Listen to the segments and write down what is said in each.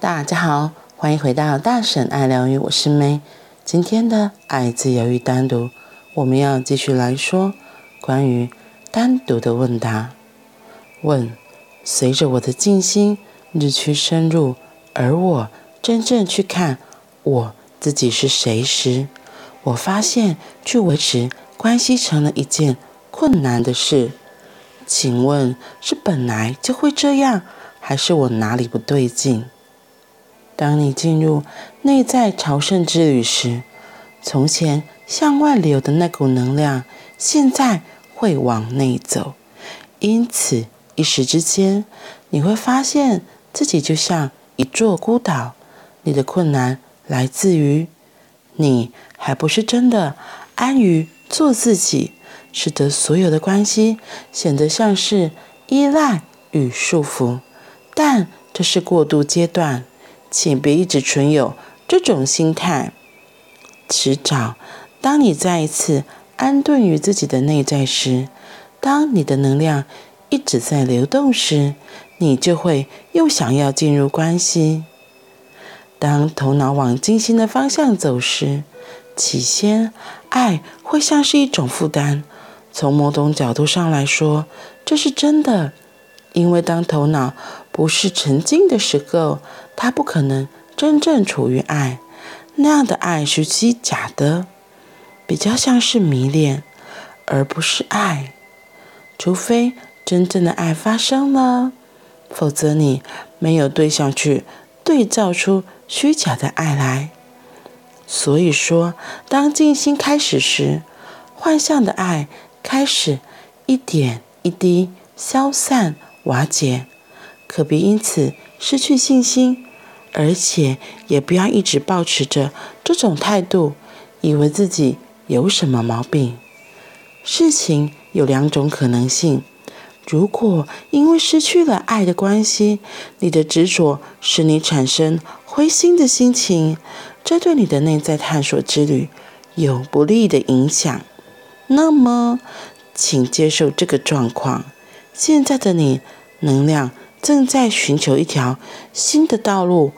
大家好，欢迎回到大婶爱疗愈，我是 May。今天的爱自由与单独，我们要继续来说关于单独的问答。问：随着我的静心日趋深入，而我真正去看我自己是谁时，我发现去维持关系成了一件困难的事。请问是本来就会这样，还是我哪里不对劲？当你进入内在朝圣之旅时，从前向外流的那股能量，现在会往内走。因此，一时之间，你会发现自己就像一座孤岛。你的困难来自于你还不是真的安于做自己，使得所有的关系显得像是依赖与束缚。但这是过渡阶段。请别一直存有这种心态。迟早，当你再一次安顿于自己的内在时，当你的能量一直在流动时，你就会又想要进入关系。当头脑往静心的方向走时，起先爱会像是一种负担。从某种角度上来说，这是真的。因为当头脑不是沉静的时候，它不可能真正处于爱。那样的爱是虚假的，比较像是迷恋，而不是爱。除非真正的爱发生了，否则你没有对象去对照出虚假的爱来。所以说，当静心开始时，幻象的爱开始一点一滴消散。瓦解，可别因此失去信心，而且也不要一直保持着这种态度，以为自己有什么毛病。事情有两种可能性：如果因为失去了爱的关系，你的执着使你产生灰心的心情，这对你的内在探索之旅有不利的影响。那么，请接受这个状况。现在的你。能量正在寻求一条新的道路，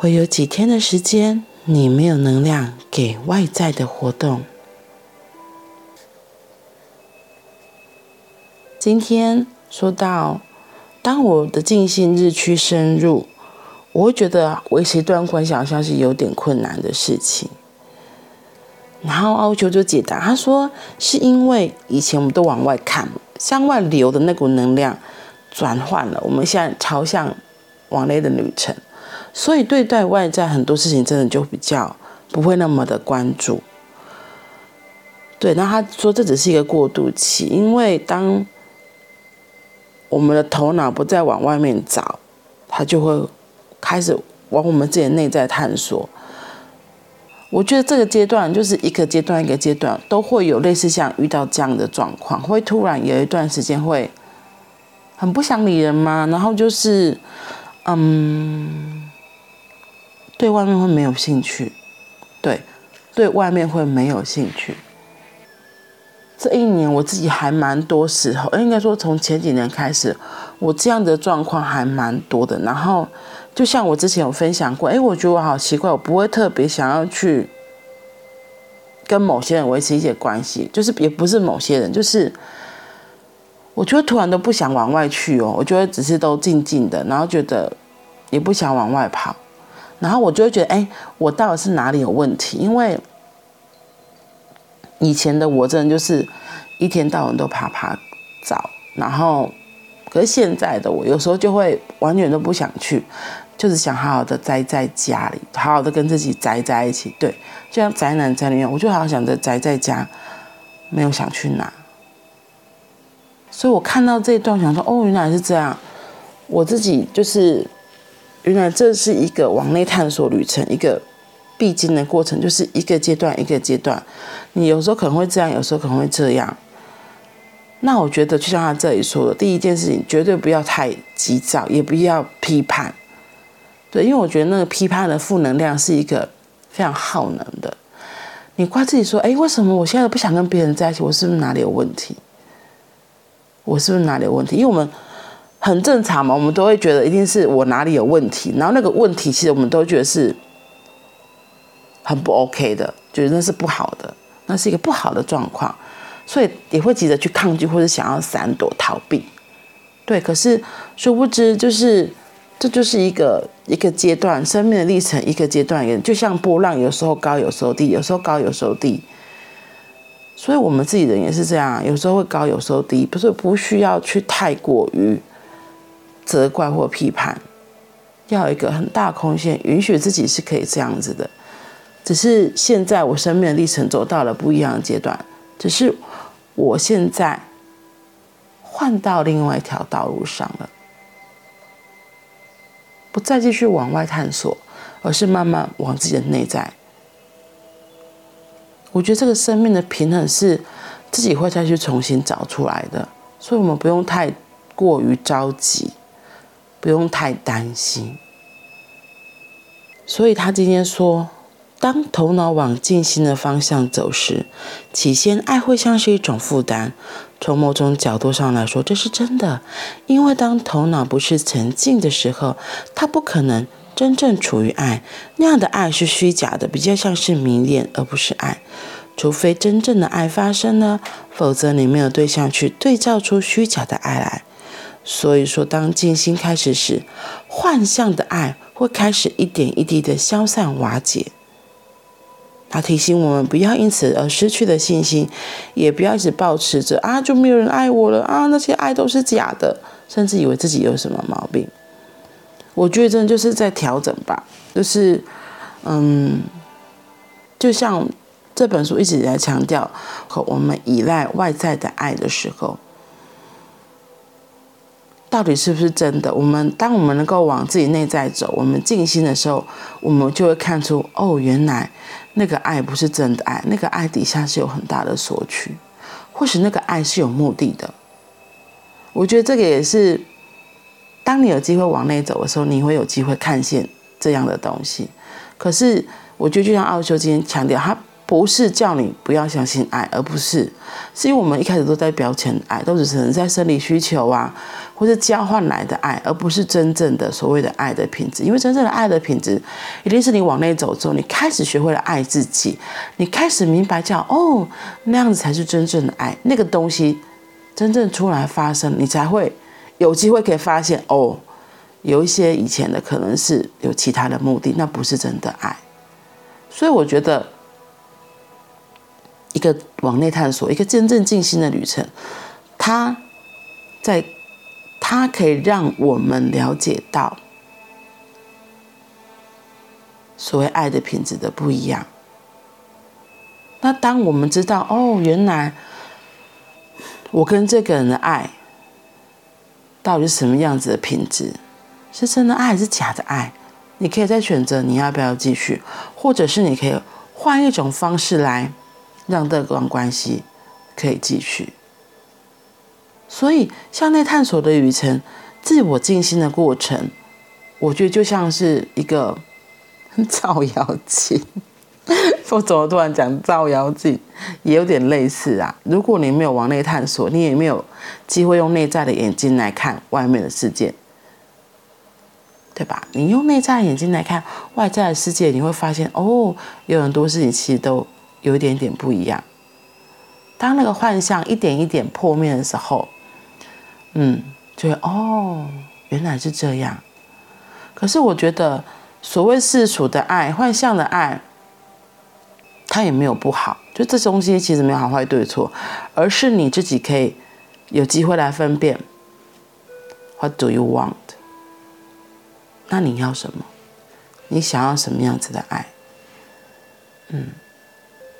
会有几天的时间，你没有能量给外在的活动。今天说到，当我的静心日趋深入，我会觉得维持一段关系好像是有点困难的事情。然后奥修就解答，他说是因为以前我们都往外看，向外流的那股能量。转换了，我们现在朝向往内的旅程，所以对待外在很多事情真的就比较不会那么的关注。对，那他说这只是一个过渡期，因为当我们的头脑不再往外面找，他就会开始往我们自己的内在探索。我觉得这个阶段就是一个阶段一个阶段都会有类似像遇到这样的状况，会突然有一段时间会。很不想理人嘛，然后就是，嗯，对外面会没有兴趣，对，对外面会没有兴趣。这一年我自己还蛮多时候，应该说从前几年开始，我这样的状况还蛮多的。然后就像我之前有分享过，哎，我觉得我好奇怪，我不会特别想要去跟某些人维持一些关系，就是也不是某些人，就是。我觉得突然都不想往外去哦，我觉得只是都静静的，然后觉得也不想往外跑，然后我就会觉得，哎，我到底是哪里有问题？因为以前的我真的就是一天到晚都趴趴走，然后可是现在的我有时候就会完全都不想去，就是想好好的宅在家里，好好的跟自己宅在一起。对，就像宅男宅女一样，我就好好想着宅在家，没有想去哪。所以我看到这一段，想说，哦，原来是这样。我自己就是，原来这是一个往内探索旅程，一个必经的过程，就是一个阶段一个阶段。你有时候可能会这样，有时候可能会这样。那我觉得，就像他这里说的，第一件事情，绝对不要太急躁，也不要批判。对，因为我觉得那个批判的负能量是一个非常耗能的。你怪自己说，哎，为什么我现在不想跟别人在一起？我是不是哪里有问题？我是不是哪里有问题？因为我们很正常嘛，我们都会觉得一定是我哪里有问题，然后那个问题其实我们都觉得是很不 OK 的，觉得那是不好的，那是一个不好的状况，所以也会急着去抗拒或者想要闪躲逃避。对，可是殊不知就是这就是一个一个阶段，生命的历程一个阶段，也就像波浪，有时候高，有时候低，有时候高，有时候低。所以我们自己人也是这样，有时候会高，有时候低，不是不需要去太过于。责怪或批判，要有一个很大空间，允许自己是可以这样子的。只是现在我生命的历程走到了不一样的阶段，只是我现在换到另外一条道路上了，不再继续往外探索，而是慢慢往自己的内在。我觉得这个生命的平衡是自己会再去重新找出来的，所以我们不用太过于着急。不用太担心，所以他今天说，当头脑往静心的方向走时，起先爱会像是一种负担。从某种角度上来说，这是真的，因为当头脑不是沉静的时候，它不可能真正处于爱。那样的爱是虚假的，比较像是迷恋，而不是爱。除非真正的爱发生了，否则你没有对象去对照出虚假的爱来。所以说，当静心开始时，幻象的爱会开始一点一滴的消散瓦解。他提醒我们不要因此而失去了信心，也不要一直保持着啊，就没有人爱我了啊，那些爱都是假的，甚至以为自己有什么毛病。我觉得真的就是在调整吧，就是嗯，就像这本书一直在强调，和我们依赖外在的爱的时候。到底是不是真的？我们当我们能够往自己内在走，我们静心的时候，我们就会看出，哦，原来那个爱不是真的爱，那个爱底下是有很大的索取，或许那个爱是有目的的。我觉得这个也是，当你有机会往内走的时候，你会有机会看见这样的东西。可是，我觉得就像奥修今天强调，他。不是叫你不要相信爱，而不是，是因为我们一开始都在标签爱，都只是在生理需求啊，或者交换来的爱，而不是真正的所谓的爱的品质。因为真正的爱的品质，一定是你往内走之后，你开始学会了爱自己，你开始明白叫哦，那样子才是真正的爱，那个东西真正出来发生，你才会有机会可以发现哦，有一些以前的可能是有其他的目的，那不是真的爱。所以我觉得。一个往内探索，一个真正静心的旅程，它在，它可以让我们了解到所谓爱的品质的不一样。那当我们知道，哦，原来我跟这个人的爱到底是什么样子的品质，是真的爱还是假的爱？你可以再选择你要不要继续，或者是你可以换一种方式来。让这段关系可以继续，所以向内探索的旅程，自我静心的过程，我觉得就像是一个 照妖镜。我怎么突然讲照妖镜，也有点类似啊。如果你没有往内探索，你也没有机会用内在的眼睛来看外面的世界，对吧？你用内在的眼睛来看外在的世界，你会发现哦，有很多事情其实都。有一点点不一样。当那个幻象一点一点破灭的时候，嗯，就会哦，原来是这样。可是我觉得，所谓世俗的爱、幻象的爱，它也没有不好。就这东西其实没有好坏对错，而是你自己可以有机会来分辨。What do you want？那你要什么？你想要什么样子的爱？嗯。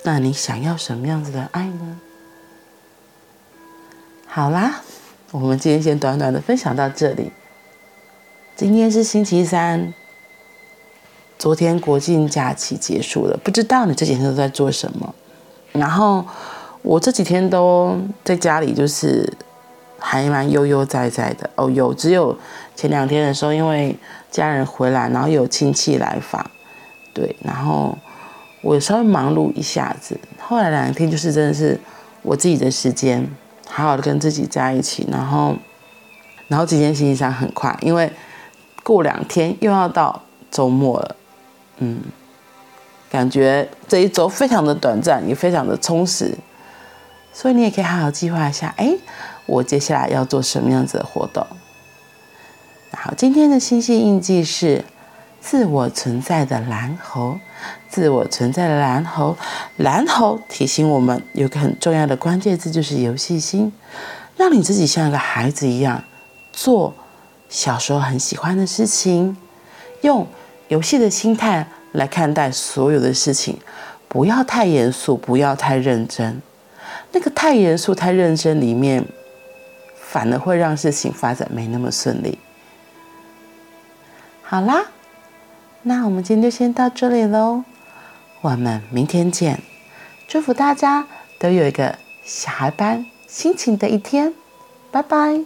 那你想要什么样子的爱呢？好啦，我们今天先短短的分享到这里。今天是星期三，昨天国庆假期结束了，不知道你这几天都在做什么？然后我这几天都在家里，就是还蛮悠悠哉哉的。哦，有只有前两天的时候，因为家人回来，然后有亲戚来访，对，然后。我稍微忙碌一下子，后来两天就是真的是我自己的时间，好好的跟自己在一起，然后然后今天星期三很快，因为过两天又要到周末了，嗯，感觉这一周非常的短暂，也非常的充实，所以你也可以好好计划一下，哎，我接下来要做什么样子的活动。好，今天的星星印记是自我存在的蓝猴，自我存在的蓝猴，蓝猴提醒我们有个很重要的关键字，就是游戏心，让你自己像一个孩子一样，做小时候很喜欢的事情，用游戏的心态来看待所有的事情，不要太严肃，不要太认真，那个太严肃、太认真里面，反而会让事情发展没那么顺利。好啦，那我们今天就先到这里喽，我们明天见。祝福大家都有一个小孩般心情的一天，拜拜。